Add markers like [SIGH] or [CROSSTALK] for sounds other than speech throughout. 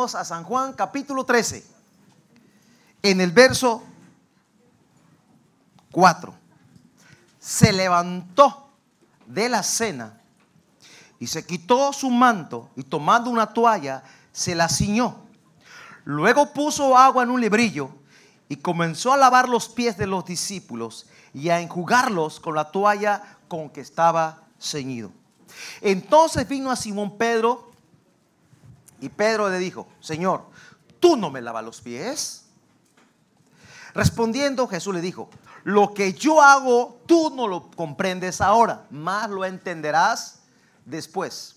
A San Juan capítulo 13. En el verso 4. Se levantó de la cena y se quitó su manto y tomando una toalla se la ciñó. Luego puso agua en un librillo y comenzó a lavar los pies de los discípulos y a enjugarlos con la toalla con que estaba ceñido. Entonces vino a Simón Pedro y Pedro le dijo, Señor, ¿tú no me lavas los pies? Respondiendo Jesús le dijo, lo que yo hago tú no lo comprendes ahora, más lo entenderás después.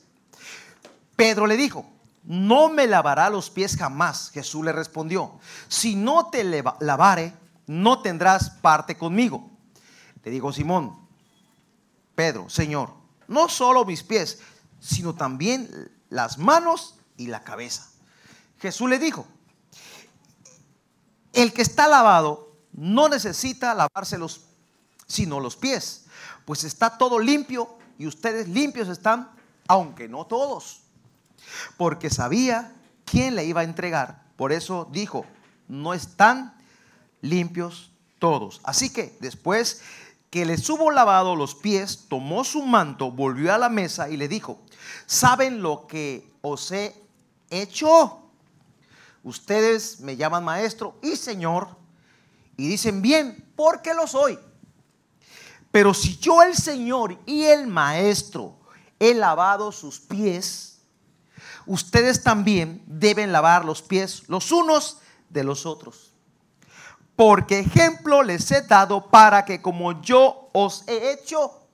Pedro le dijo, no me lavará los pies jamás. Jesús le respondió, si no te lavare, no tendrás parte conmigo. Le digo, Simón, Pedro, Señor, no solo mis pies, sino también las manos y la cabeza. Jesús le dijo, el que está lavado no necesita lavarse los, sino los pies, pues está todo limpio y ustedes limpios están, aunque no todos. Porque sabía quién le iba a entregar. Por eso dijo, no están limpios todos. Así que después que les hubo lavado los pies, tomó su manto, volvió a la mesa y le dijo, ¿saben lo que os he hecho? Ustedes me llaman maestro y señor y dicen bien, porque lo soy. Pero si yo el Señor y el Maestro he lavado sus pies, ustedes también deben lavar los pies los unos de los otros. Porque ejemplo les he dado para que como yo os he hecho,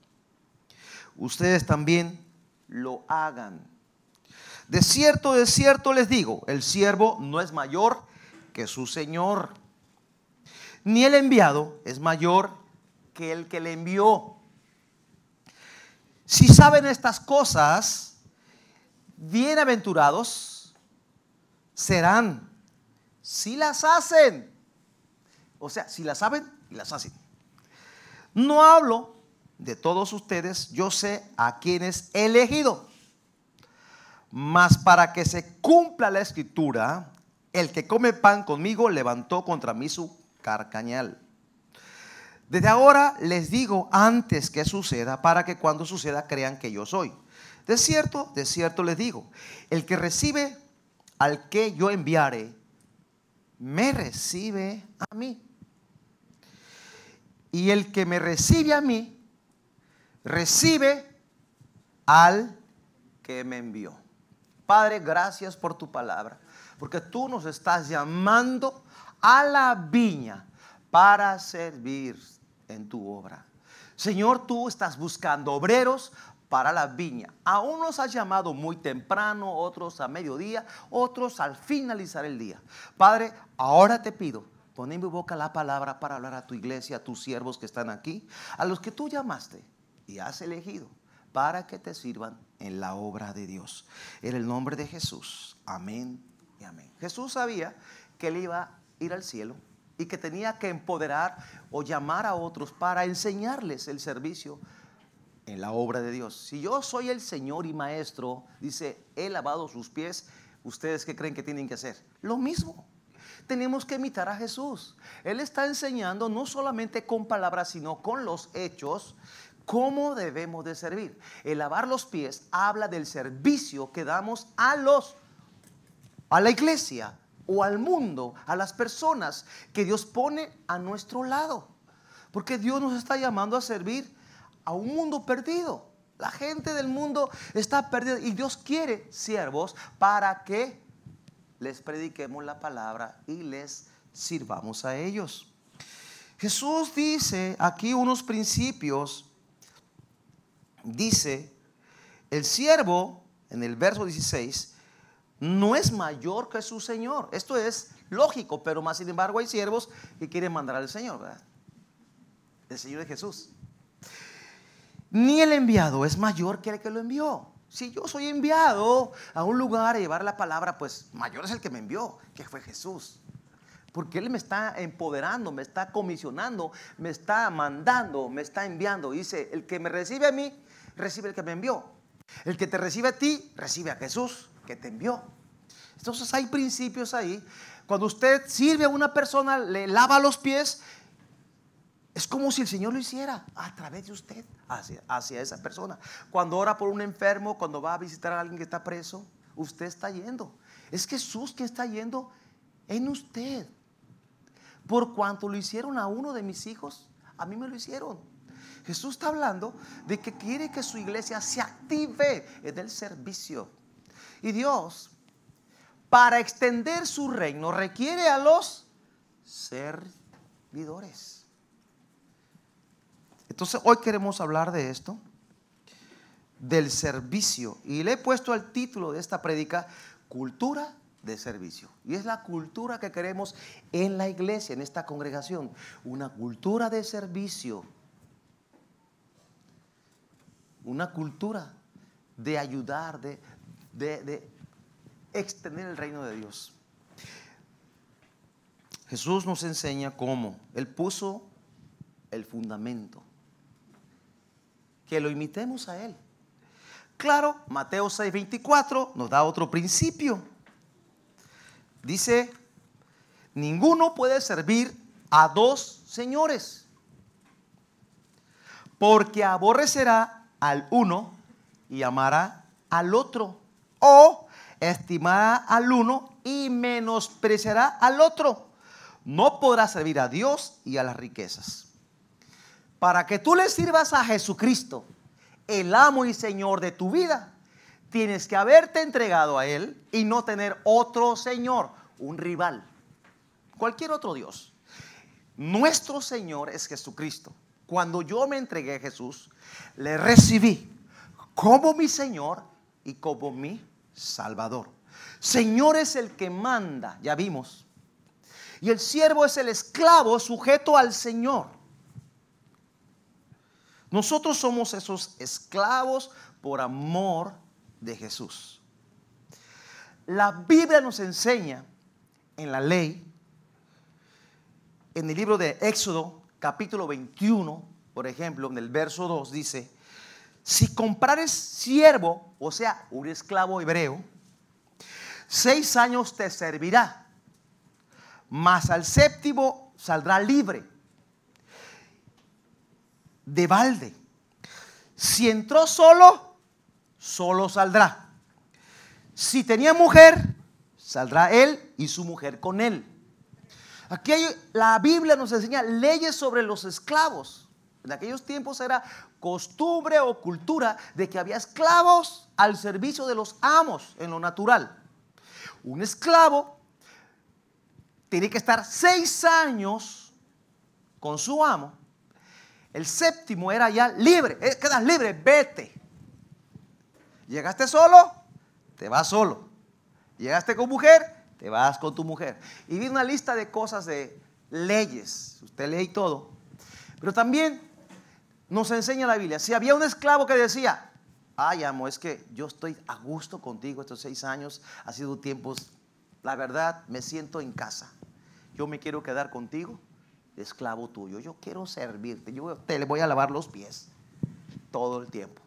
ustedes también lo hagan. De cierto, de cierto les digo, el siervo no es mayor que su Señor ni el enviado es mayor que el que le envió. Si saben estas cosas, bienaventurados serán si las hacen. O sea, si las saben y las hacen. No hablo de todos ustedes, yo sé a quienes he elegido. Mas para que se cumpla la escritura, el que come pan conmigo levantó contra mí su carcañal. Desde ahora les digo antes que suceda para que cuando suceda crean que yo soy. De cierto, de cierto les digo, el que recibe al que yo enviare, me recibe a mí. Y el que me recibe a mí, recibe al que me envió. Padre, gracias por tu palabra, porque tú nos estás llamando a la viña para servir en tu obra. Señor, tú estás buscando obreros para la viña. A unos has llamado muy temprano, otros a mediodía, otros al finalizar el día. Padre, ahora te pido, pon en mi boca la palabra para hablar a tu iglesia, a tus siervos que están aquí, a los que tú llamaste y has elegido para que te sirvan en la obra de Dios. En el nombre de Jesús. Amén y amén. Jesús sabía que él iba ir al cielo y que tenía que empoderar o llamar a otros para enseñarles el servicio en la obra de Dios. Si yo soy el Señor y Maestro, dice, he lavado sus pies, ¿ustedes qué creen que tienen que hacer? Lo mismo. Tenemos que imitar a Jesús. Él está enseñando no solamente con palabras, sino con los hechos, cómo debemos de servir. El lavar los pies habla del servicio que damos a los a la iglesia, o al mundo, a las personas que Dios pone a nuestro lado. Porque Dios nos está llamando a servir a un mundo perdido. La gente del mundo está perdida y Dios quiere siervos para que les prediquemos la palabra y les sirvamos a ellos. Jesús dice aquí unos principios. Dice, el siervo, en el verso 16, no es mayor que su Señor. Esto es lógico, pero más sin embargo hay siervos que quieren mandar al Señor. El Señor es Jesús. Ni el enviado es mayor que el que lo envió. Si yo soy enviado a un lugar a llevar la palabra, pues mayor es el que me envió, que fue Jesús. Porque Él me está empoderando, me está comisionando, me está mandando, me está enviando. Dice, el que me recibe a mí, recibe el que me envió. El que te recibe a ti, recibe a Jesús que te envió. Entonces hay principios ahí. Cuando usted sirve a una persona, le lava los pies, es como si el Señor lo hiciera a través de usted hacia, hacia esa persona. Cuando ora por un enfermo, cuando va a visitar a alguien que está preso, usted está yendo. Es Jesús que está yendo en usted. Por cuanto lo hicieron a uno de mis hijos, a mí me lo hicieron. Jesús está hablando de que quiere que su iglesia se active en el servicio. Y Dios, para extender su reino, requiere a los servidores. Entonces hoy queremos hablar de esto, del servicio. Y le he puesto el título de esta prédica, cultura de servicio. Y es la cultura que queremos en la iglesia, en esta congregación. Una cultura de servicio. Una cultura de ayudar, de, de, extender el reino de Dios. Jesús nos enseña cómo. Él puso el fundamento. Que lo imitemos a Él. Claro, Mateo 6:24 nos da otro principio. Dice, ninguno puede servir a dos señores, porque aborrecerá al uno y amará al otro, o estimará al uno y menospreciará al otro. No podrá servir a Dios y a las riquezas. Para que tú le sirvas a Jesucristo, el amo y Señor de tu vida, tienes que haberte entregado a Él y no tener otro Señor, un rival, cualquier otro Dios. Nuestro Señor es Jesucristo. Cuando yo me entregué a Jesús, le recibí como mi Señor y como mi Salvador. Señor es el que manda, ya vimos. Y el siervo es el esclavo sujeto al Señor. Nosotros somos esos esclavos por amor de Jesús. La Biblia nos enseña en la ley, en el libro de Éxodo, capítulo 21, por ejemplo, en el verso 2 dice, si comprares siervo, o sea, un esclavo hebreo, seis años te servirá, mas al séptimo saldrá libre, de balde. Si entró solo, solo saldrá. Si tenía mujer, saldrá él y su mujer con él. Aquí la Biblia nos enseña leyes sobre los esclavos. En aquellos tiempos era costumbre o cultura de que había esclavos al servicio de los amos en lo natural. Un esclavo tiene que estar seis años con su amo. El séptimo era ya libre. Eh, quedas libre, vete. Llegaste solo, te vas solo. Llegaste con mujer, te vas con tu mujer. Y vi una lista de cosas de leyes. Usted lee todo. Pero también nos enseña la Biblia. Si había un esclavo que decía, ay amo, es que yo estoy a gusto contigo estos seis años, ha sido tiempos, la verdad, me siento en casa. Yo me quiero quedar contigo, esclavo tuyo. Yo quiero servirte. Yo te le voy a lavar los pies todo el tiempo.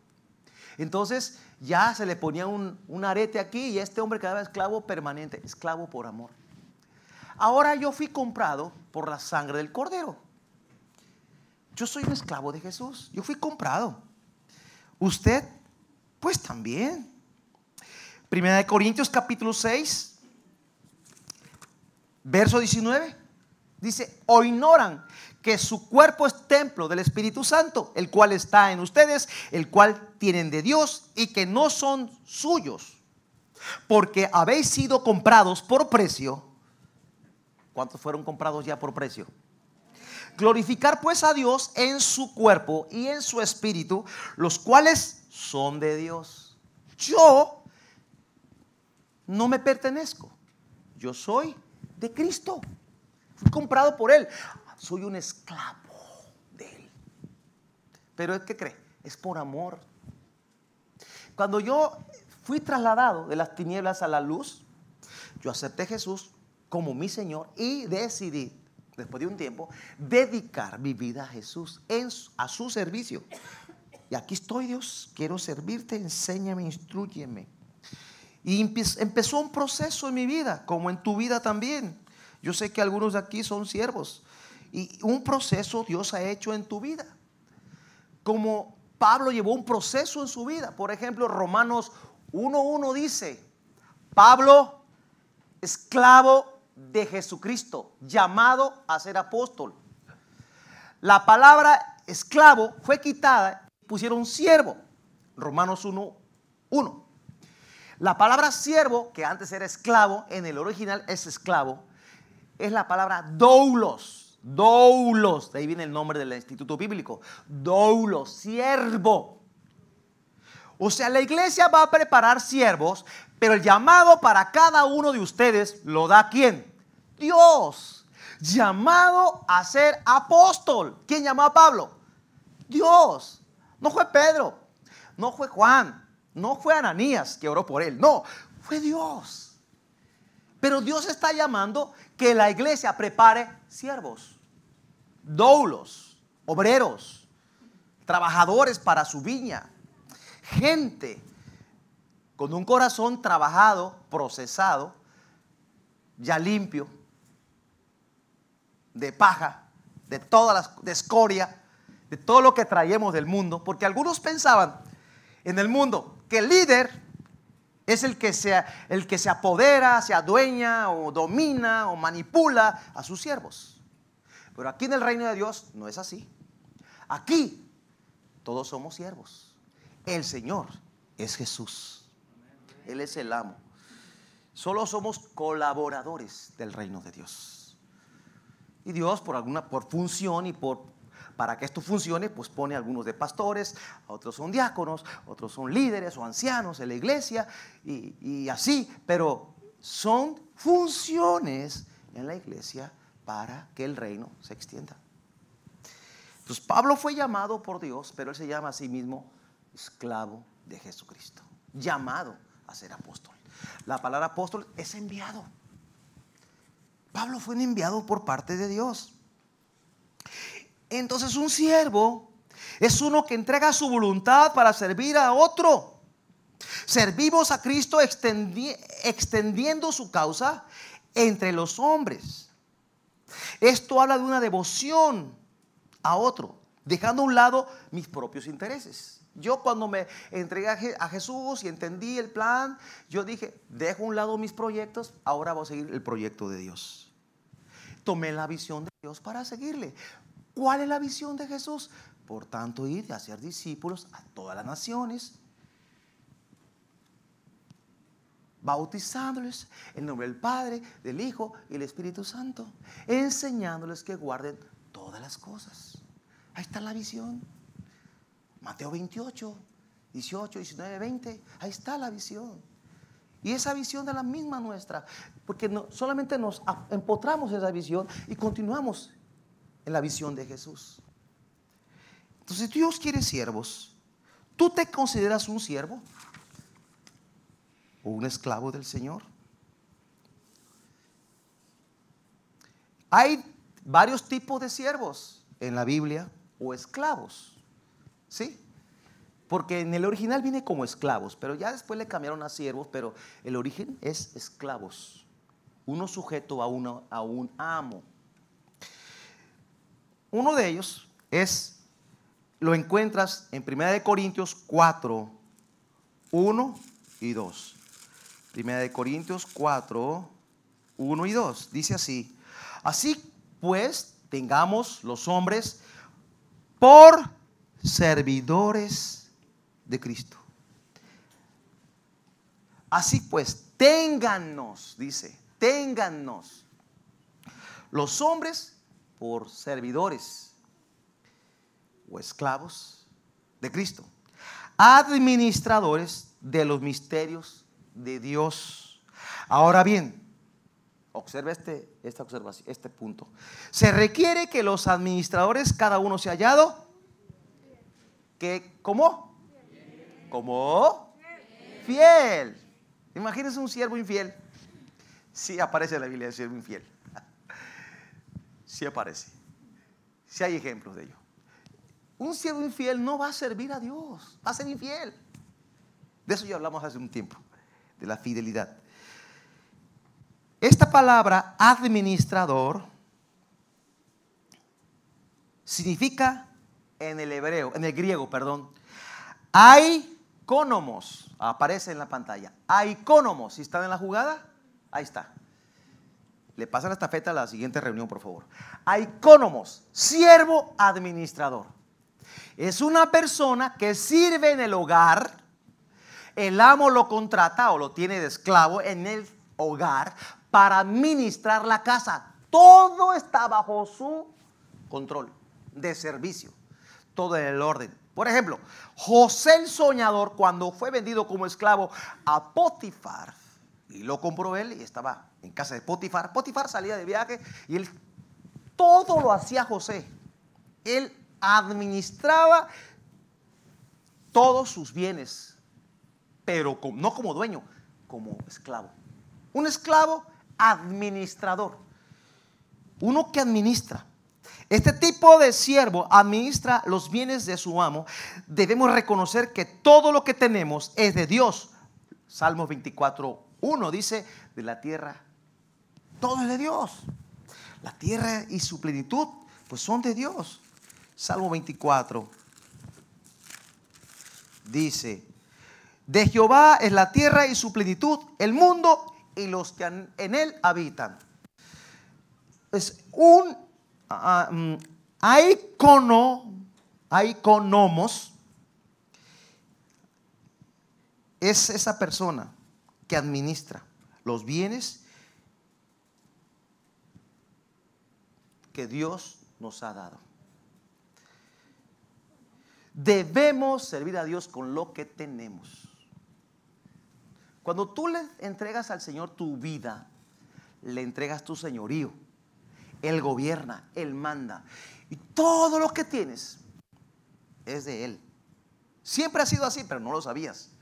Entonces ya se le ponía un, arete aquí y este hombre quedaba esclavo permanente, esclavo por amor. Ahora yo fui comprado por la sangre del cordero. Yo soy un esclavo de Jesús. Yo fui comprado. Usted, pues también. Primera de Corintios capítulo 6, verso 19. Dice, o ignoran que su cuerpo es templo del Espíritu Santo, el cual está en ustedes, el cual tienen de Dios y que no son suyos, porque habéis sido comprados por precio. ¿Cuántos fueron comprados ya por precio? Glorificar pues a Dios en su cuerpo y en su espíritu, los cuales son de Dios. Yo no me pertenezco, yo soy de Cristo. Fui comprado por Él soy un esclavo de Él. Pero es que cree, es por amor. Cuando yo fui trasladado de las tinieblas a la luz, yo acepté a Jesús como mi Señor y decidí, después de un tiempo, dedicar mi vida a Jesús, a su servicio. Y aquí estoy, Dios, quiero servirte, enséñame, instruyeme. Y empezó un proceso en mi vida, como en tu vida también. Yo sé que algunos de aquí son siervos. Y un proceso Dios ha hecho en tu vida. Como Pablo llevó un proceso en su vida. Por ejemplo, Romanos 1.1 dice, Pablo, esclavo de Jesucristo, llamado a ser apóstol. La palabra esclavo fue quitada y pusieron siervo. Romanos 1.1. La palabra siervo, que antes era esclavo, en el original es esclavo, es la palabra doulos. Doulos, de ahí viene el nombre del instituto bíblico. Doulos, siervo. O sea, la iglesia va a preparar siervos, pero el llamado para cada uno de ustedes lo da quién? Dios. Llamado a ser apóstol. ¿Quién llamó a Pablo? Dios. No fue Pedro, no fue Juan, no fue Ananías que oró por él, no, fue Dios. Pero Dios está llamando que la iglesia prepare siervos, doulos, obreros, trabajadores para su viña, gente con un corazón trabajado, procesado, ya limpio, de paja, de todas las de escoria, de todo lo que traemos del mundo, porque algunos pensaban en el mundo que el líder es el que, se, el que se apodera, se adueña o domina o manipula a sus siervos. Pero aquí en el reino de Dios no es así. Aquí todos somos siervos. El Señor es Jesús. Él es el amo. Solo somos colaboradores del reino de Dios. Y Dios por alguna por función y por para que esto funcione, pues pone algunos de pastores, otros son diáconos, otros son líderes o ancianos en la iglesia y, así, pero son funciones en la iglesia para que el reino se extienda. Entonces Pablo fue llamado por Dios, pero él se llama a sí mismo esclavo de Jesucristo, llamado a ser apóstol. La palabra apóstol es enviado. Pablo fue un enviado por parte de Dios. Entonces un siervo es uno que entrega su voluntad para servir a otro. Servimos a Cristo extendiendo su causa entre los hombres. Esto habla de una devoción a otro, dejando a un lado mis propios intereses. Yo cuando me entregué a Jesús y entendí el plan, yo dije, dejo a un lado mis proyectos, ahora voy a seguir el proyecto de Dios. Tomé la visión de Dios para seguirle. ¿Cuál es la visión de Jesús? Por tanto, ir a hacer discípulos a todas las naciones, bautizándoles en nombre del Padre, del Hijo y del Espíritu Santo, enseñándoles que guarden todas las cosas. Ahí está la visión. Mateo 28, 18, 19, 20. Ahí está la visión. Y esa visión es la misma nuestra, porque no, solamente nos empotramos en esa visión y continuamos en la visión de Jesús. Entonces Dios quiere siervos. ¿Tú te consideras un siervo? ¿O un esclavo del Señor? Hay varios tipos de siervos en la Biblia o esclavos. ¿Sí? Porque en el original viene como esclavos, pero ya después le cambiaron a siervos, pero el origen es esclavos. Uno sujeto a, uno, a un amo. Uno de ellos es, lo encuentras en 1 Corintios 4, 1 y 2. 1 Corintios 4, 1 y 2. Dice así, así pues tengamos los hombres por servidores de Cristo. Así pues, téngannos, dice, téngannos los hombres por servidores o esclavos de Cristo, administradores de los misterios de Dios. Ahora bien, observa este, esta observación, este punto. Se requiere que los administradores, cada uno se hallado, que, ¿cómo? ¿Cómo? Fiel. Imagínense un siervo infiel. Sí aparece en la Biblia el siervo infiel. Si aparece. Si hay ejemplos de ello. Un siervo infiel no va a servir a Dios, va a ser infiel. De eso ya hablamos hace un tiempo. de la fidelidad. Esta palabra administrador significa en el hebreo, en el griego, perdón, Aicónomos. Aparece en la pantalla. Aicónomos. Si están en la jugada, ahí está. Le pasan la estafeta a la siguiente reunión, por favor. Aicónomos, siervo administrador. Es una persona que sirve en el hogar. El amo lo contrata o lo tiene de esclavo en el hogar para administrar la casa. Todo está bajo su control de servicio. Todo en el orden. Por ejemplo, José el soñador, cuando fue vendido como esclavo a Potifar, y lo compró él y estaba en casa de Potifar. Potifar salía de viaje y él todo lo hacía José. Él administraba todos sus bienes, pero no como dueño, como esclavo. Un esclavo administrador. Uno que administra. Este tipo de siervo administra los bienes de su amo. Debemos reconocer que todo lo que tenemos es de Dios. Salmo 24, 1 dice, de la tierra, todo es de Dios. La tierra y su plenitud, pues son de Dios. Salmo 24 dice, de Jehová es la tierra y su plenitud, el mundo y los que en él habitan. Es un hay conomos es esa persona que administra los bienes que Dios nos ha dado. Debemos servir a Dios con lo que tenemos. Cuando tú le entregas al Señor tu vida, le entregas tu señorío. Él gobierna, Él manda. Y todo lo que tienes es de Él. Siempre ha sido así, pero no lo sabías.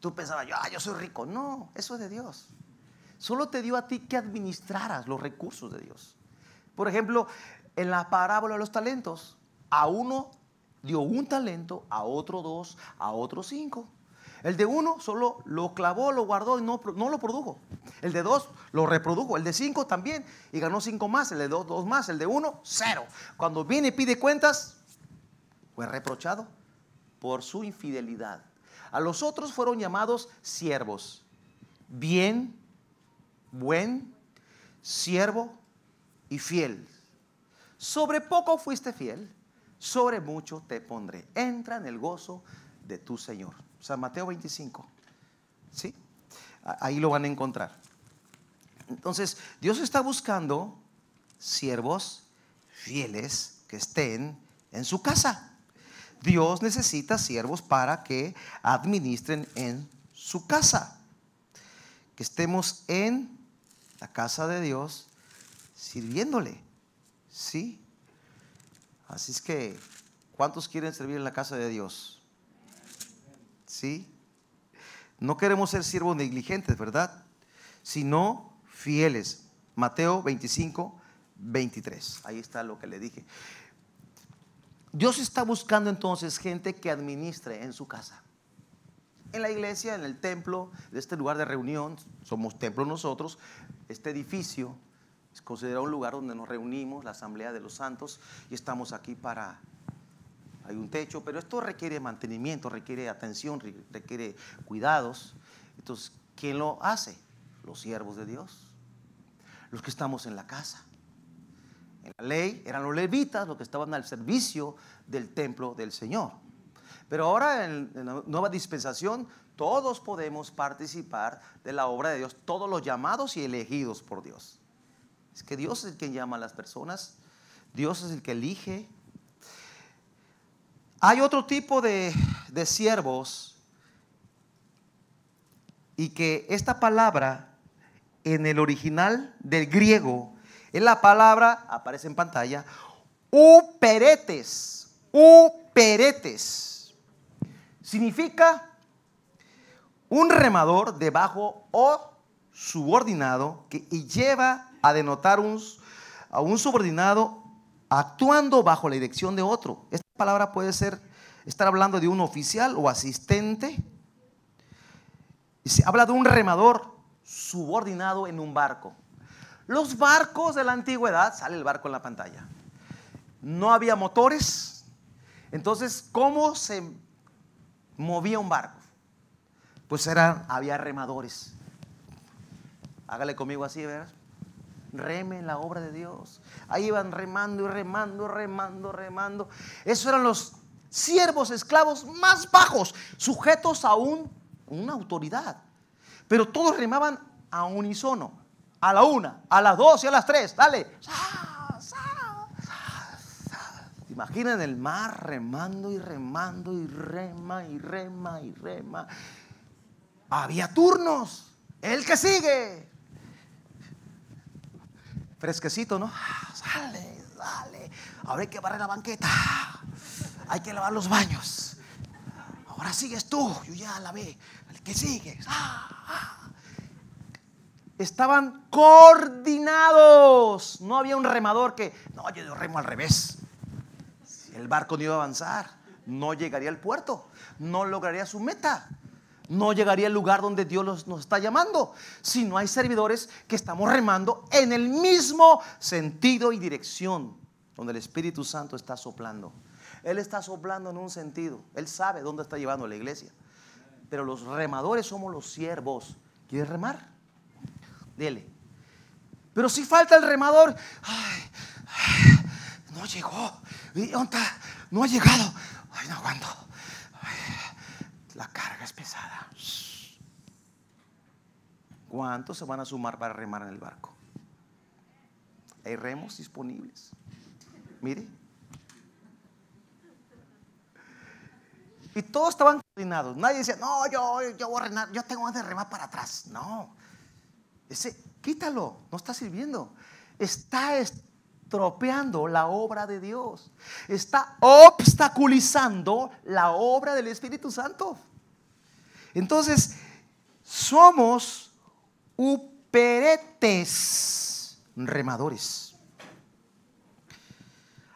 Tú pensabas, yo, ah, yo soy rico. No, eso es de Dios. Solo te dio a ti que administraras los recursos de Dios. Por ejemplo, en la parábola de los talentos, a uno dio un talento, a otro dos, a otro cinco. El de uno solo lo clavó, lo guardó y no, no lo produjo. El de dos lo reprodujo. El de cinco también y ganó cinco más. El de dos, dos más. El de uno, cero. Cuando viene y pide cuentas, fue reprochado por su infidelidad. A los otros fueron llamados siervos. Bien, buen, siervo y fiel. Sobre poco fuiste fiel, sobre mucho te pondré. Entra en el gozo de tu Señor. San Mateo 25. ¿Sí? Ahí lo van a encontrar. Entonces, Dios está buscando siervos fieles que estén en su casa. Dios necesita siervos para que administren en su casa. Que estemos en la casa de Dios sirviéndole. ¿Sí? Así es que, ¿cuántos quieren servir en la casa de Dios? ¿Sí? No queremos ser siervos negligentes, ¿verdad? Sino fieles. Mateo 25, 23. Ahí está lo que le dije. Dios está buscando entonces gente que administre en su casa. En la iglesia, en el templo, de este lugar de reunión, somos templo nosotros, este edificio es considerado un lugar donde nos reunimos, la asamblea de los santos, y estamos aquí para hay un techo, pero esto requiere mantenimiento, requiere atención, requiere cuidados. Entonces, ¿quién lo hace? Los siervos de Dios, los que estamos en la casa. En la ley eran los levitas los que estaban al servicio del templo del Señor. Pero ahora en, la nueva dispensación todos podemos participar de la obra de Dios, todos los llamados y elegidos por Dios. Es que Dios es el que llama a las personas, Dios es el que elige hay otro tipo de, siervos y que esta palabra en el original del griego es la palabra, aparece en pantalla, uperetes, uperetes. Significa un remador debajo o subordinado que lleva a denotar a un subordinado actuando bajo la dirección de otro palabra puede ser estar hablando de un oficial o asistente. Se habla de un remador subordinado en un barco. Los barcos de la antigüedad, sale el barco en la pantalla, no había motores. Entonces, ¿cómo se movía un barco? Pues eran, había remadores. Hágale conmigo así, ¿verdad? Reme en la obra de Dios. Ahí iban remando y remando, remando, remando. Esos eran los siervos esclavos más bajos, sujetos a un, una autoridad. Pero todos remaban a unísono, a la una, a las dos y a las tres. Dale. Imaginen el mar remando y remando y rema y rema y rema. Había turnos. El que sigue. Fresquecito, ¿no? Sale, dale. Ahora hay que barrer la banqueta. Hay que lavar los baños. Ahora sigues tú. Yo ya la ve. El que sigue. Ah. Estaban coordinados. No había un remador que, no, yo remo al revés. El barco no iba a avanzar. No llegaría al puerto. No lograría su meta no llegaría al lugar donde Dios nos está llamando. Si no hay servidores que estamos remando en el mismo sentido y dirección donde el Espíritu Santo está soplando. Él está soplando en un sentido. Él sabe dónde está llevando la iglesia. Pero los remadores somos los siervos. ¿Quieres remar? Dele. Pero si falta el remador, no llegó. No ha llegado. Ay, no aguanto la carga es pesada. ¿Cuántos se van a sumar para remar en el barco? Hay remos disponibles. Mire. Y todos estaban coordinados. Nadie decía, no, yo, yo voy a remar, yo tengo de remar para atrás. No. Ese, quítalo, no está sirviendo. Está estropeando la obra de Dios. Está obstaculizando la obra del Espíritu Santo. Entonces, somos uperetes remadores.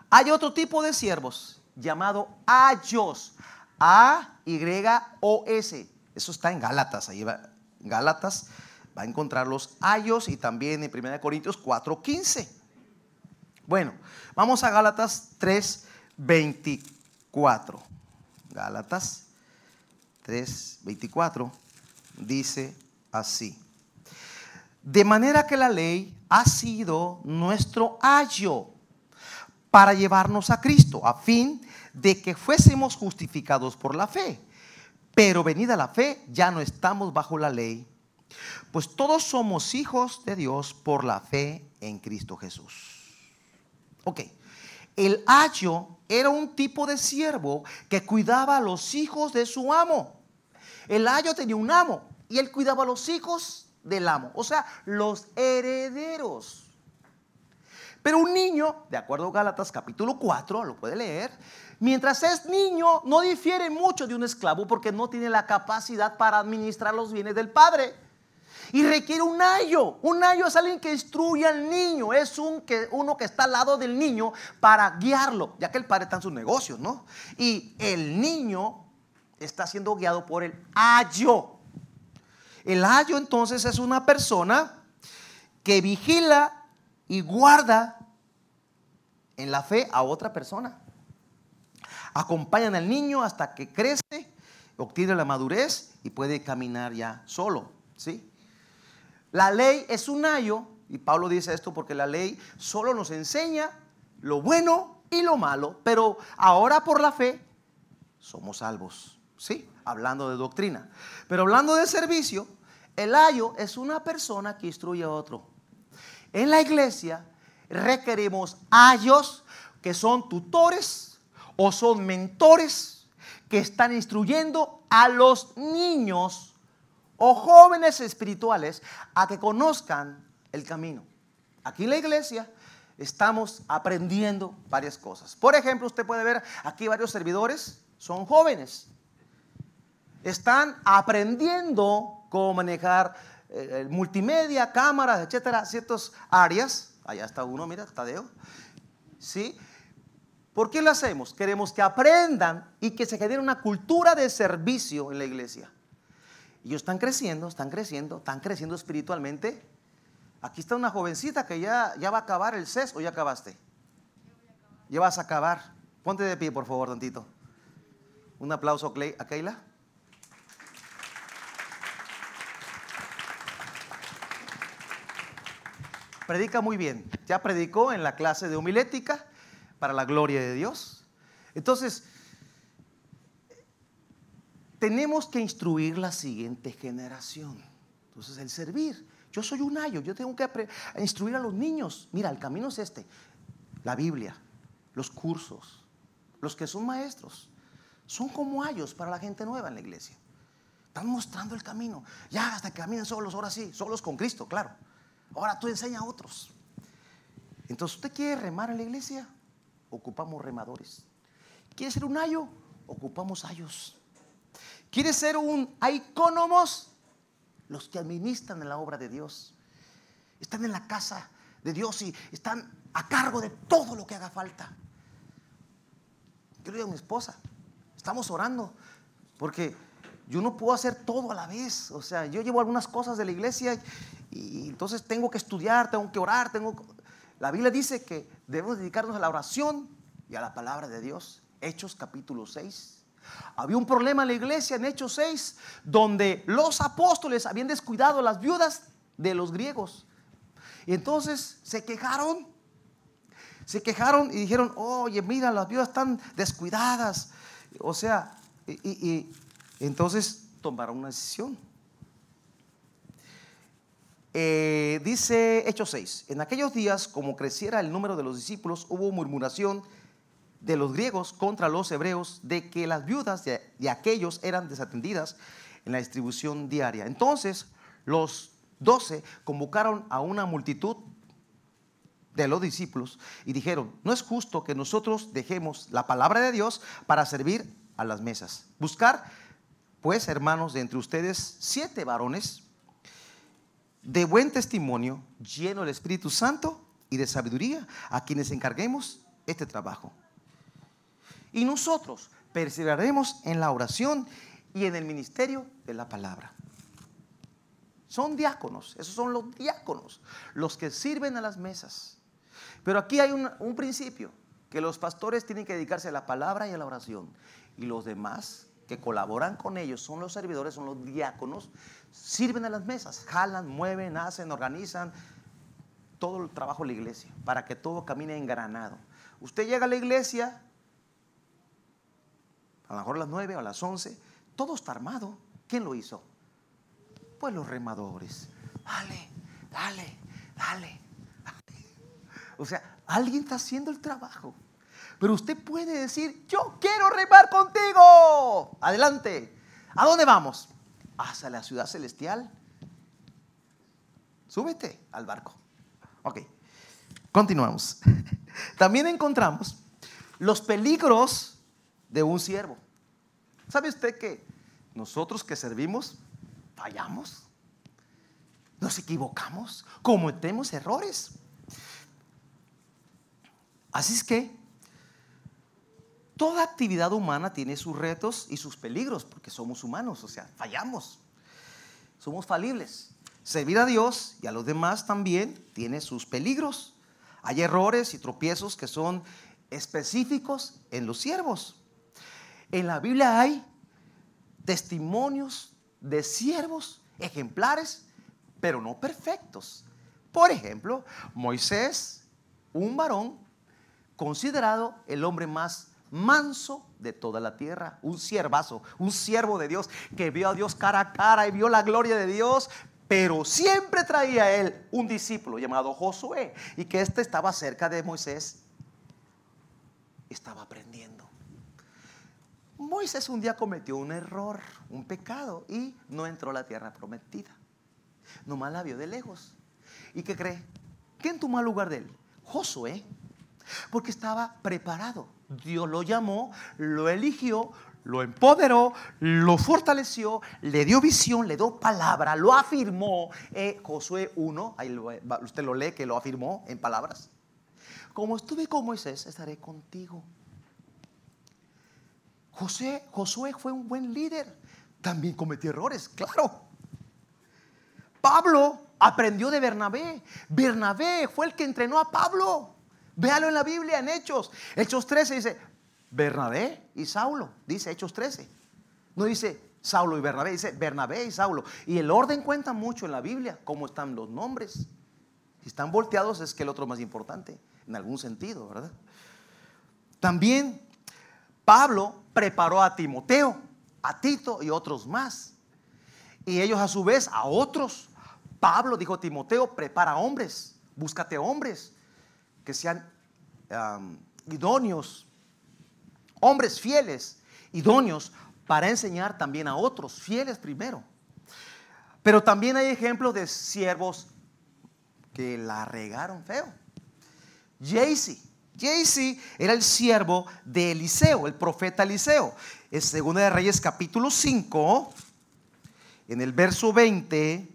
Hay otro tipo de siervos llamado ayos. A-Y-O-S. Eso está en Gálatas. Ahí va. Gálatas va a encontrar los ayos y también en 1 Corintios 4:15. Bueno, vamos a Gálatas 3:24. Gálatas 3:24 dice así. De manera que la ley ha sido nuestro ayo para llevarnos a Cristo, a fin de que fuésemos justificados por la fe. Pero venida la fe, ya no estamos bajo la ley, pues todos somos hijos de Dios por la fe en Cristo Jesús. Ok, el ayo era un tipo de siervo que cuidaba a los hijos de su amo. El ayo tenía un amo y él cuidaba a los hijos del amo, o sea, los herederos. Pero un niño, de acuerdo a Gálatas capítulo 4, lo puede leer, mientras es niño no difiere mucho de un esclavo porque no tiene la capacidad para administrar los bienes del padre. Y requiere un ayo. Un ayo es alguien que instruye al niño. Es un que, uno que está al lado del niño para guiarlo, ya que el padre está en sus negocios, ¿no? Y el niño está siendo guiado por el ayo. El ayo entonces es una persona que vigila y guarda en la fe a otra persona. Acompañan al niño hasta que crece, obtiene la madurez y puede caminar ya solo, ¿sí? La ley es un ayo, y Pablo dice esto porque la ley solo nos enseña lo bueno y lo malo, pero ahora por la fe somos salvos. ¿Sí? Hablando de doctrina. Pero hablando de servicio, el ayo es una persona que instruye a otro. En la iglesia requerimos ayos que son tutores o son mentores que están instruyendo a los niños o jóvenes espirituales a que conozcan el camino. Aquí en la iglesia estamos aprendiendo varias cosas. Por ejemplo, usted puede ver aquí varios servidores, son jóvenes. Están aprendiendo cómo manejar eh, multimedia, cámaras, etcétera, ciertas áreas. Allá está uno, mira, Tadeo. ¿Sí? ¿Por qué lo hacemos? Queremos que aprendan y que se genere una cultura de servicio en la iglesia. Y ellos están creciendo, están creciendo, están creciendo espiritualmente. Aquí está una jovencita que ya, ya va a acabar el CES o ya acabaste. Ya vas a acabar. Ponte de pie, por favor, tantito. Un aplauso a Keila. Predica muy bien. Ya predicó en la clase de homilética para la gloria de Dios. Entonces, tenemos que instruir la siguiente generación. Entonces, el servir. Yo soy un ayo, yo tengo que instruir a los niños. Mira, el camino es este. La Biblia, los cursos, los que son maestros, son como ayos para la gente nueva en la iglesia. Están mostrando el camino. Ya hasta que caminen solos, ahora sí, solos con Cristo, claro. Ahora tú enseña a otros. Entonces, ¿usted quiere remar en la iglesia? Ocupamos remadores. ¿Quiere ser un ayo? Ocupamos ayos. ¿Quiere ser un icónomos? Los que administran en la obra de Dios. Están en la casa de Dios y están a cargo de todo lo que haga falta. Yo le digo a mi esposa, estamos orando, porque yo no puedo hacer todo a la vez. O sea, yo llevo algunas cosas de la iglesia y entonces tengo que estudiar, tengo que orar. La Biblia dice que debemos dedicarnos a la oración y a la palabra de Dios. Hechos capítulo 6. Había un problema en la iglesia en Hechos 6 donde los apóstoles habían descuidado a las viudas de los griegos. Y entonces se quejaron. Se quejaron y dijeron, oye, mira, las viudas están descuidadas. O sea, y entonces tomaron una decisión. Eh, dice Hechos 6, en aquellos días, como creciera el número de los discípulos, hubo murmuración de los griegos contra los hebreos de que las viudas de, aquellos eran desatendidas en la distribución diaria. Entonces los doce convocaron a una multitud de los discípulos y dijeron, no es justo que nosotros dejemos la palabra de Dios para servir a las mesas. Buscar, pues, hermanos, de entre ustedes siete varones de buen testimonio, lleno del Espíritu Santo y de sabiduría, a quienes encarguemos este trabajo. Y nosotros perseveraremos en la oración y en el ministerio de la palabra. Son diáconos, esos son los diáconos, los que sirven a las mesas. Pero aquí hay un, principio, que los pastores tienen que dedicarse a la palabra y a la oración. Y los demás que colaboran con ellos son los servidores, son los diáconos, sirven a las mesas, jalan, mueven, hacen, organizan todo el trabajo de la iglesia para que todo camine engranado. Usted llega a la iglesia, a lo mejor a las 9 o a las 11, todo está armado. ¿Quién lo hizo? Pues los remadores. Dale, dale, dale. [LAUGHS] O sea, alguien está haciendo el trabajo. Pero usted puede decir, yo quiero remar contigo. Adelante. ¿A dónde vamos? Hacia la ciudad celestial. Súbete al barco. Ok. Continuamos. [LAUGHS] También encontramos los peligros de un siervo. ¿Sabe usted que nosotros que servimos fallamos? Nos equivocamos, cometemos errores. Así es que Toda actividad humana tiene sus retos y sus peligros, porque somos humanos, o sea, fallamos. Somos falibles. Servir a Dios y a los demás también tiene sus peligros. Hay errores y tropiezos que son específicos en los siervos. En la Biblia hay testimonios de siervos ejemplares, pero no perfectos. Por ejemplo, Moisés, un varón considerado el hombre más manso de toda la tierra, un siervazo, un siervo de Dios que vio a Dios cara a cara y vio la gloria de Dios, pero siempre traía a él un discípulo llamado Josué y que éste estaba cerca de Moisés, estaba aprendiendo. Moisés un día cometió un error, un pecado y no entró a la tierra prometida. Nomás la vio de lejos. ¿Y qué cree? ¿Quién tomó el lugar de él? Josué. Porque estaba preparado. Dios lo llamó, lo eligió, lo empoderó, lo fortaleció, le dio visión, le dio palabra, lo afirmó. Eh, Josué 1, ahí usted lo lee que lo afirmó en palabras. Como estuve con Moisés, estaré contigo. José, Josué fue un buen líder, también cometió errores, claro. Pablo aprendió de Bernabé. Bernabé fue el que entrenó a Pablo. Véalo en la Biblia, en Hechos. Hechos 13 dice, Bernabé y Saulo, dice Hechos 13. No dice Saulo y Bernabé, dice Bernabé y Saulo. Y el orden cuenta mucho en la Biblia, cómo están los nombres. Si están volteados es que el otro más importante, en algún sentido, ¿verdad? También Pablo preparó a Timoteo, a Tito y otros más. Y ellos a su vez a otros. Pablo dijo, Timoteo, prepara hombres, búscate hombres que sean idóneos hombres fieles, idóneos, para enseñar también a otros, fieles primero. Pero también hay ejemplos de siervos que la regaron feo. Jaycee. Jaycee era el siervo de Eliseo, el profeta Eliseo. Es Segunda de Reyes capítulo 5, en el verso 20.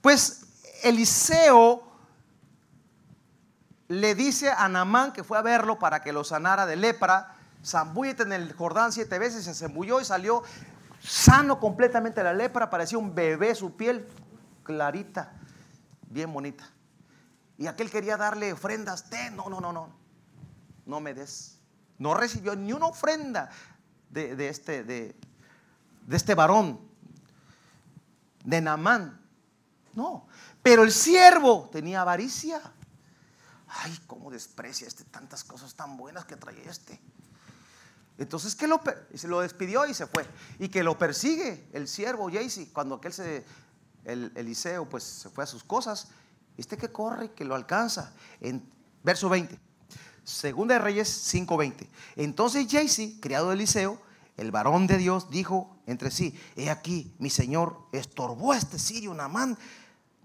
Pues Eliseo le dice a Namán que fue a verlo para que lo sanara de lepra zambúllete en el Jordán siete veces, se zambulló y salió sano completamente la lepra, parecía un bebé, su piel clarita, bien bonita. Y aquel quería darle ofrendas, no, no, no, no, no me des. No recibió ni una ofrenda de, este, de, este varón, de Namán. No, pero el siervo tenía avaricia. Ay, cómo desprecia este tantas cosas tan buenas que trae este. Entonces que lo, se lo despidió y se fue. Y que lo persigue el siervo Jaycee cuando aquel se, el Eliseo pues se fue a sus cosas. Este que corre, que lo alcanza. En verso 20. Segunda de Reyes 5:20. Entonces Jaycee, criado de Eliseo, el varón de Dios, dijo entre sí: He aquí, mi señor estorbó a este sirio Namán,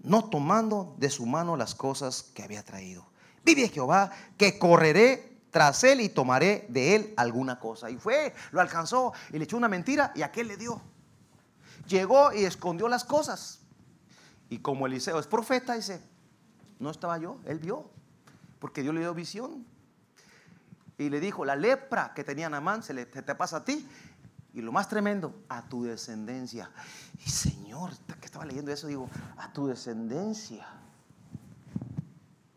no tomando de su mano las cosas que había traído. Vive Jehová, que correré tras él y tomaré de él alguna cosa. Y fue, lo alcanzó y le echó una mentira y aquel le dio. Llegó y escondió las cosas. Y como Eliseo es profeta, dice, no estaba yo, él vio, porque Dios le dio visión. Y le dijo, la lepra que tenía Namán se, le, te pasa a ti. Y lo más tremendo, a tu descendencia. Y Señor, que estaba leyendo eso, digo, a tu descendencia.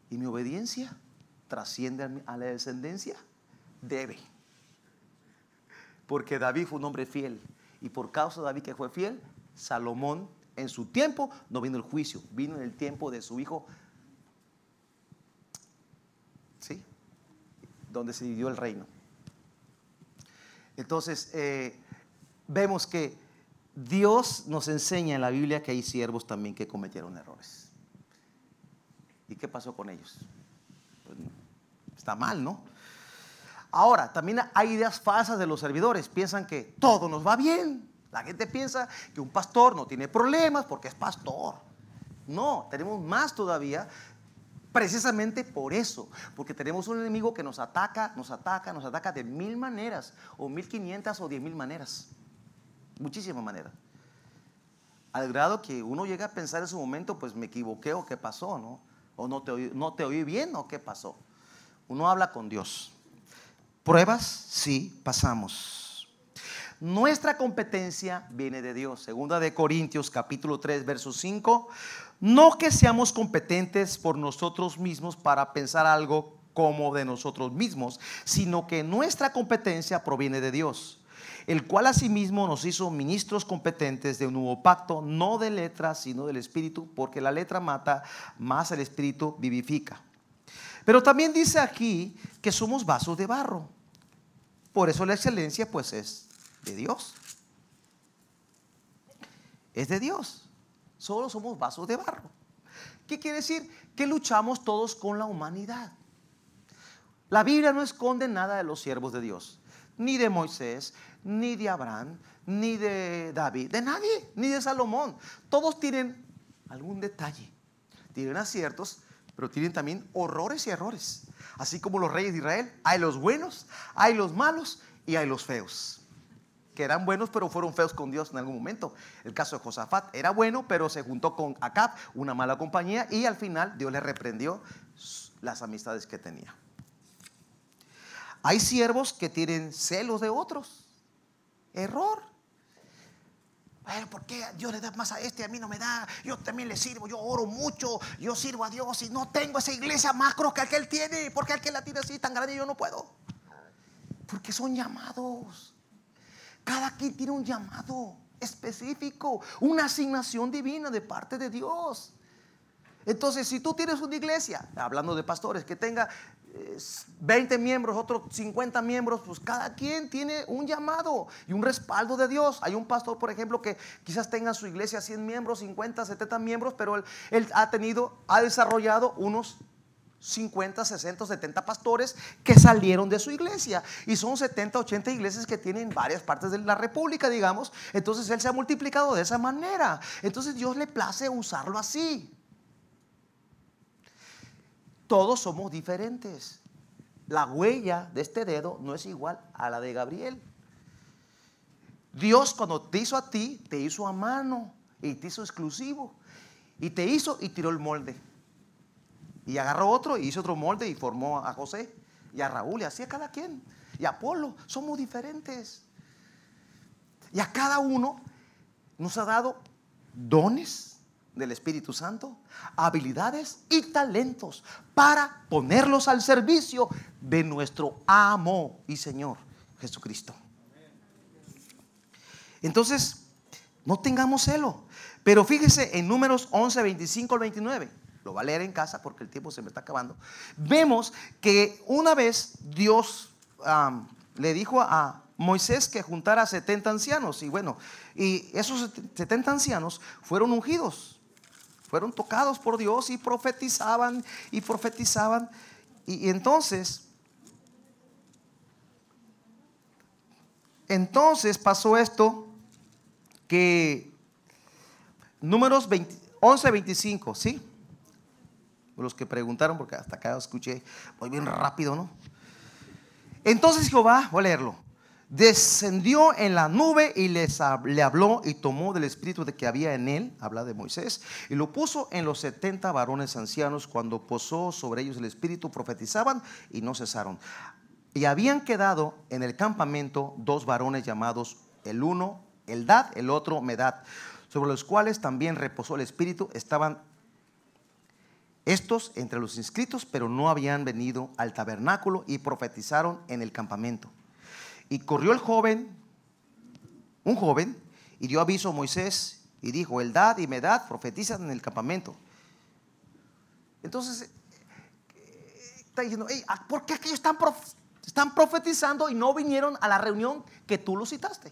¿Y mi obediencia? trasciende a la descendencia? Debe. Porque David fue un hombre fiel. Y por causa de David que fue fiel, Salomón en su tiempo no vino el juicio, vino en el tiempo de su hijo. ¿Sí? Donde se dividió el reino. Entonces, eh, vemos que Dios nos enseña en la Biblia que hay siervos también que cometieron errores. ¿Y qué pasó con ellos? Pues, está mal, ¿no? Ahora, también hay ideas falsas de los servidores. Piensan que todo nos va bien. La gente piensa que un pastor no tiene problemas porque es pastor. No, tenemos más todavía precisamente por eso. Porque tenemos un enemigo que nos ataca, nos ataca, nos ataca de mil maneras, o mil quinientas o diez mil maneras. Muchísimas maneras. Al grado que uno llega a pensar en su momento, pues me equivoqué o qué pasó, ¿no? ¿O no te, oí, no te oí bien o qué pasó? Uno habla con Dios. Pruebas, sí, pasamos. Nuestra competencia viene de Dios. Segunda de Corintios capítulo 3, verso 5. No que seamos competentes por nosotros mismos para pensar algo como de nosotros mismos, sino que nuestra competencia proviene de Dios el cual asimismo nos hizo ministros competentes de un nuevo pacto, no de letra, sino del Espíritu, porque la letra mata, más el Espíritu vivifica. Pero también dice aquí que somos vasos de barro. Por eso la excelencia pues es de Dios. Es de Dios. Solo somos vasos de barro. ¿Qué quiere decir? Que luchamos todos con la humanidad. La Biblia no esconde nada de los siervos de Dios ni de Moisés, ni de Abraham, ni de David, de nadie, ni de Salomón. Todos tienen algún detalle. Tienen aciertos, pero tienen también horrores y errores. Así como los reyes de Israel, hay los buenos, hay los malos y hay los feos. Que eran buenos, pero fueron feos con Dios en algún momento. El caso de Josafat era bueno, pero se juntó con Acab, una mala compañía, y al final Dios le reprendió las amistades que tenía. Hay siervos que tienen celos de otros. Error. ¿por qué Dios le da más a este y a mí no me da? Yo también le sirvo, yo oro mucho, yo sirvo a Dios y no tengo esa iglesia macro que aquel tiene. porque aquel la tiene así tan grande y yo no puedo? Porque son llamados. Cada quien tiene un llamado específico, una asignación divina de parte de Dios. Entonces, si tú tienes una iglesia, hablando de pastores, que tenga 20 miembros, otros 50 miembros, pues cada quien tiene un llamado y un respaldo de Dios. Hay un pastor, por ejemplo, que quizás tenga en su iglesia 100 miembros, 50, 70 miembros, pero él, él ha tenido, ha desarrollado unos 50, 60, 70 pastores que salieron de su iglesia. Y son 70, 80 iglesias que tienen varias partes de la república, digamos. Entonces él se ha multiplicado de esa manera. Entonces Dios le place usarlo así. Todos somos diferentes. La huella de este dedo no es igual a la de Gabriel. Dios cuando te hizo a ti, te hizo a mano y te hizo exclusivo. Y te hizo y tiró el molde. Y agarró otro y hizo otro molde y formó a José y a Raúl y así a cada quien. Y a Apolo, somos diferentes. Y a cada uno nos ha dado dones del Espíritu Santo, habilidades y talentos para ponerlos al servicio de nuestro amo y Señor Jesucristo. Entonces, no tengamos celo. Pero fíjese en números 11, 25 al 29. Lo va a leer en casa porque el tiempo se me está acabando. Vemos que una vez Dios le dijo a Moisés que juntara 70 ancianos. Y bueno, y esos 70 ancianos fueron ungidos fueron tocados por Dios y profetizaban y profetizaban. Y, entonces, entonces pasó esto que números 11, 25, ¿sí? Los que preguntaron, porque hasta acá escuché, voy bien rápido, ¿no? Entonces Jehová, voy a leerlo descendió en la nube y les, le habló y tomó del espíritu de que había en él, habla de Moisés, y lo puso en los setenta varones ancianos. Cuando posó sobre ellos el espíritu, profetizaban y no cesaron. Y habían quedado en el campamento dos varones llamados el uno Eldad, el otro Medad, sobre los cuales también reposó el espíritu. Estaban estos entre los inscritos, pero no habían venido al tabernáculo y profetizaron en el campamento. Y corrió el joven, un joven, y dio aviso a Moisés y dijo, Eldad y Medad profetizan en el campamento. Entonces, está diciendo, ah, ¿por qué aquellos están, profetizando y no vinieron a la reunión que tú los citaste?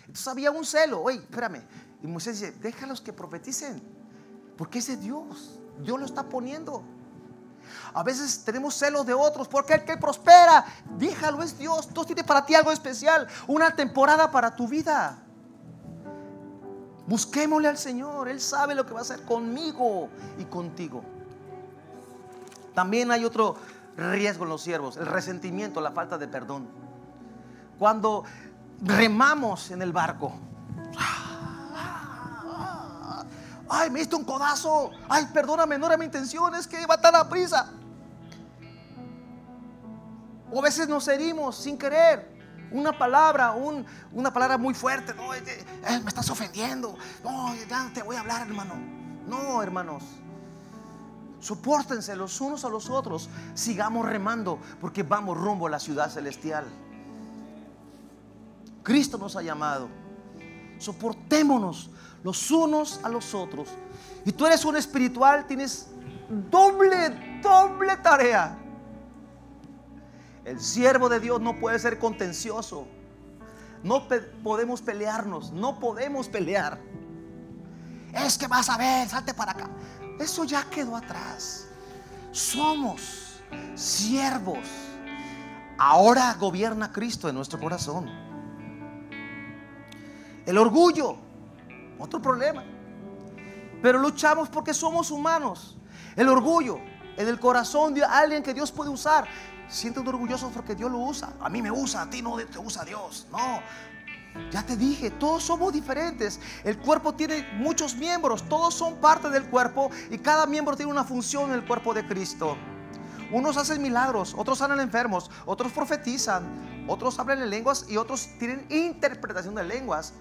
Entonces había un celo, oye, espérame. Y Moisés dice, déjalos que profeticen, porque es de Dios. Dios lo está poniendo. A veces tenemos celos de otros porque el que prospera, déjalo, es Dios. Dios tiene para ti algo especial, una temporada para tu vida. Busquémosle al Señor, Él sabe lo que va a hacer conmigo y contigo. También hay otro riesgo en los siervos, el resentimiento, la falta de perdón. Cuando remamos en el barco, ay, me diste un codazo, ay, perdóname, no era mi intención, es que iba tan a prisa. O a veces nos herimos sin querer. Una palabra, una palabra muy fuerte. No, me estás ofendiendo. No, ya te voy a hablar, hermano. No, hermanos. Soportense los unos a los otros. Sigamos remando porque vamos rumbo a la ciudad celestial. Cristo nos ha llamado. Soportémonos los unos a los otros. Y tú eres un espiritual, tienes doble, doble tarea. El siervo de Dios no puede ser contencioso. No podemos pelearnos, no podemos pelear. Es que vas a ver, salte para acá. Eso ya quedó atrás. Somos siervos. Ahora gobierna Cristo en nuestro corazón. El orgullo, otro problema. Pero luchamos porque somos humanos. El orgullo en el corazón de alguien que Dios puede usar. Sienten orgullosos porque Dios lo usa. A mí me usa, a ti no te usa Dios. No. Ya te dije, todos somos diferentes. El cuerpo tiene muchos miembros, todos son parte del cuerpo y cada miembro tiene una función en el cuerpo de Cristo. Unos hacen milagros, otros sanan enfermos, otros profetizan, otros hablan en lenguas y otros tienen interpretación de lenguas.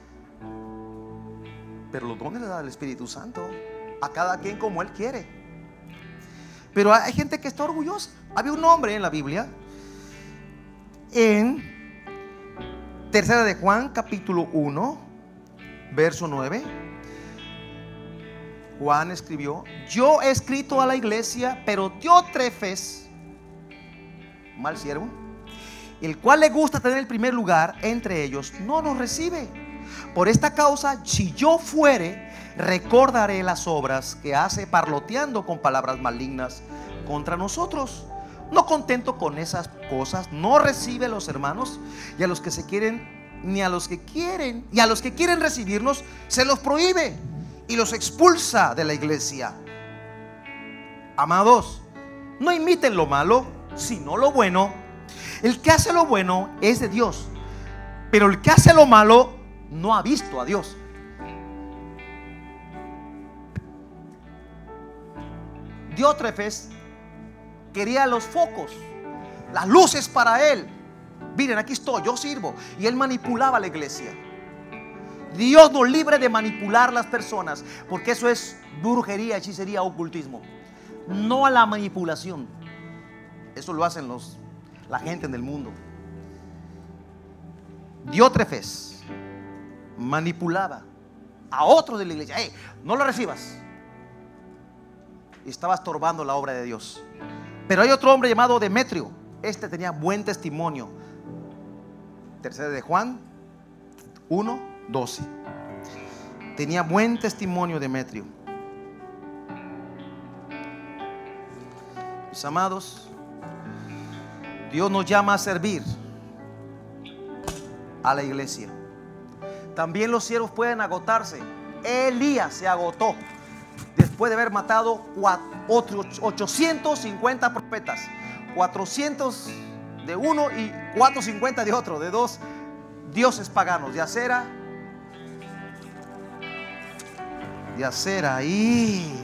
Pero los dones le da el Espíritu Santo a cada quien como Él quiere. Pero hay gente que está orgullosa. Había un hombre en la Biblia, en Tercera de Juan, capítulo 1, verso 9. Juan escribió, yo he escrito a la iglesia, pero Diótrefes, mal siervo, el cual le gusta tener el primer lugar entre ellos, no nos recibe. Por esta causa, si yo fuere, recordaré las obras que hace parloteando con palabras malignas contra nosotros. No contento con esas cosas, no recibe a los hermanos y a los que se quieren, ni a los que quieren, y a los que quieren recibirnos, se los prohíbe y los expulsa de la iglesia. Amados, no imiten lo malo, sino lo bueno. El que hace lo bueno es de Dios, pero el que hace lo malo no ha visto a Dios. Diótrefes quería los focos, las luces para él. Miren, aquí estoy, yo sirvo. Y él manipulaba la iglesia. Dios nos libre de manipular las personas, porque eso es brujería, hechicería, ocultismo. No a la manipulación. Eso lo hacen los, la gente en el mundo. Diótrefes manipulaba a otros de la iglesia. no lo recibas. Y estaba estorbando la obra de Dios. Pero hay otro hombre llamado Demetrio. Este tenía buen testimonio. Tercera de Juan 1, 12. Tenía buen testimonio Demetrio. Mis amados, Dios nos llama a servir a la iglesia. También los siervos pueden agotarse. Elías se agotó después de haber matado otros 850 profetas. 400 de uno y 450 de otro, de dos dioses paganos, de acera, de acera y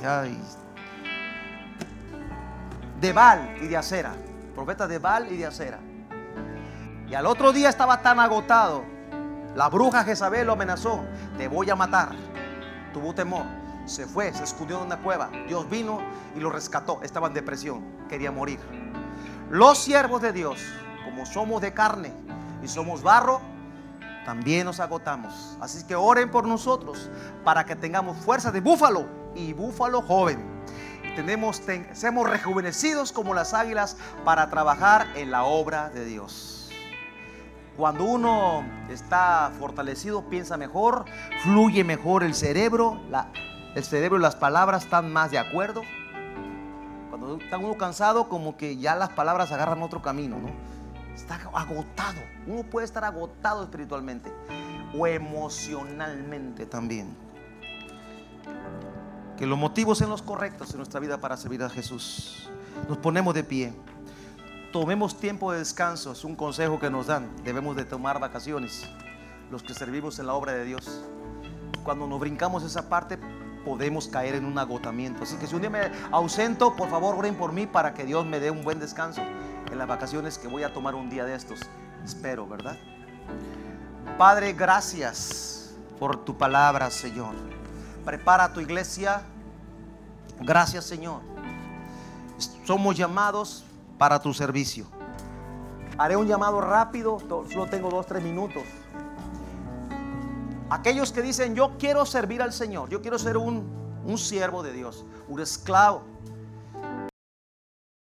de Baal y de acera, profetas de Baal y de acera. Y al otro día estaba tan agotado, la bruja Jezabel lo amenazó, te voy a matar. Tuvo temor, se fue, se escondió en una cueva. Dios vino y lo rescató, estaba en depresión, quería morir. Los siervos de Dios, como somos de carne y somos barro, también nos agotamos. Así que oren por nosotros para que tengamos fuerza de búfalo y búfalo joven. Tenemos, seamos rejuvenecidos como las águilas para trabajar en la obra de Dios. Cuando uno está fortalecido, piensa mejor, fluye mejor el cerebro, el cerebro y las palabras están más de acuerdo. Cuando está uno cansado, como que ya las palabras agarran otro camino, ¿no? Está agotado. Uno puede estar agotado espiritualmente o emocionalmente también. Que los motivos sean los correctos en nuestra vida para servir a Jesús. Nos ponemos de pie. Tomemos tiempo de descanso. Es un consejo que nos dan. Debemos de tomar vacaciones. Los que servimos en la obra de Dios. Cuando nos brincamos esa parte, podemos caer en un agotamiento. Así que si un día me ausento, por favor oren por mí para que Dios me dé un buen descanso en las vacaciones que voy a tomar un día de estos. Espero, ¿verdad? Padre, gracias por tu palabra, Señor. Prepara tu iglesia. Gracias, Señor. Somos llamados para tu servicio. Haré un llamado rápido, solo tengo dos, tres minutos. Aquellos que dicen, yo quiero servir al Señor, yo quiero ser un, un siervo de Dios, un esclavo.